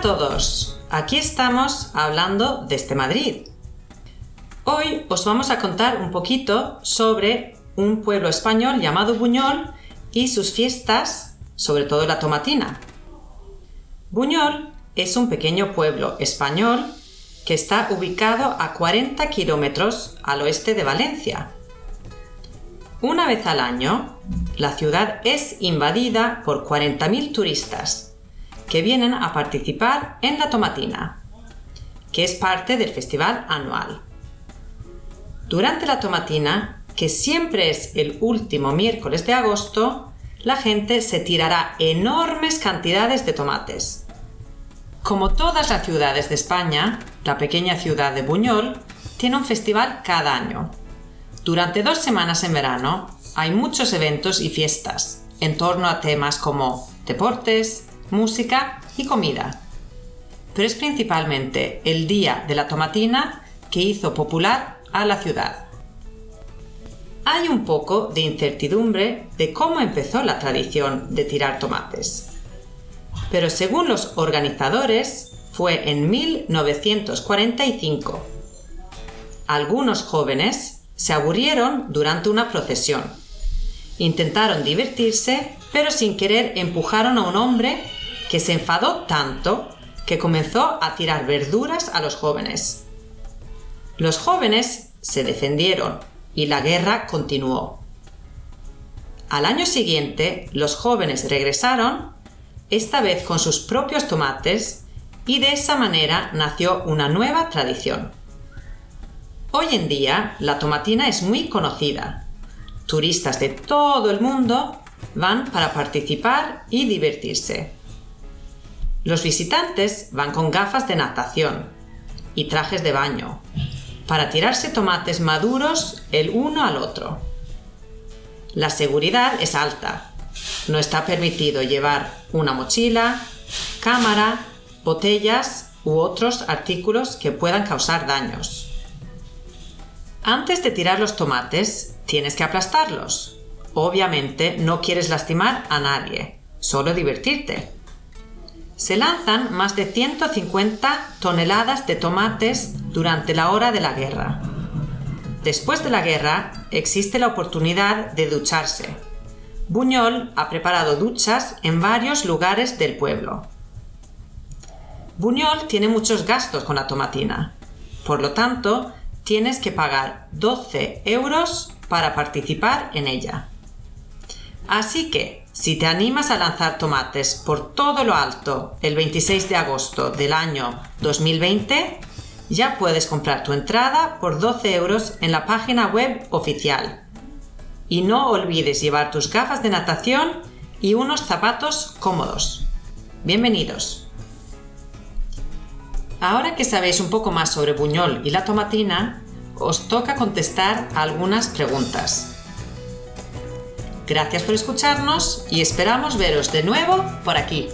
a todos, aquí estamos hablando desde Madrid. Hoy os vamos a contar un poquito sobre un pueblo español llamado Buñol y sus fiestas, sobre todo la tomatina. Buñol es un pequeño pueblo español que está ubicado a 40 kilómetros al oeste de Valencia. Una vez al año, la ciudad es invadida por 40.000 turistas que vienen a participar en la tomatina, que es parte del festival anual. Durante la tomatina, que siempre es el último miércoles de agosto, la gente se tirará enormes cantidades de tomates. Como todas las ciudades de España, la pequeña ciudad de Buñol tiene un festival cada año. Durante dos semanas en verano hay muchos eventos y fiestas en torno a temas como deportes, música y comida. Pero es principalmente el Día de la Tomatina que hizo popular a la ciudad. Hay un poco de incertidumbre de cómo empezó la tradición de tirar tomates. Pero según los organizadores, fue en 1945. Algunos jóvenes se aburrieron durante una procesión. Intentaron divertirse, pero sin querer empujaron a un hombre que se enfadó tanto que comenzó a tirar verduras a los jóvenes. Los jóvenes se defendieron y la guerra continuó. Al año siguiente, los jóvenes regresaron, esta vez con sus propios tomates, y de esa manera nació una nueva tradición. Hoy en día, la tomatina es muy conocida. Turistas de todo el mundo van para participar y divertirse. Los visitantes van con gafas de natación y trajes de baño para tirarse tomates maduros el uno al otro. La seguridad es alta. No está permitido llevar una mochila, cámara, botellas u otros artículos que puedan causar daños. Antes de tirar los tomates, tienes que aplastarlos. Obviamente no quieres lastimar a nadie, solo divertirte se lanzan más de 150 toneladas de tomates durante la hora de la guerra. Después de la guerra existe la oportunidad de ducharse. Buñol ha preparado duchas en varios lugares del pueblo. Buñol tiene muchos gastos con la tomatina. Por lo tanto, tienes que pagar 12 euros para participar en ella. Así que, si te animas a lanzar tomates por todo lo alto el 26 de agosto del año 2020, ya puedes comprar tu entrada por 12 euros en la página web oficial. Y no olvides llevar tus gafas de natación y unos zapatos cómodos. Bienvenidos. Ahora que sabéis un poco más sobre Buñol y la tomatina, os toca contestar algunas preguntas. Gracias por escucharnos y esperamos veros de nuevo por aquí.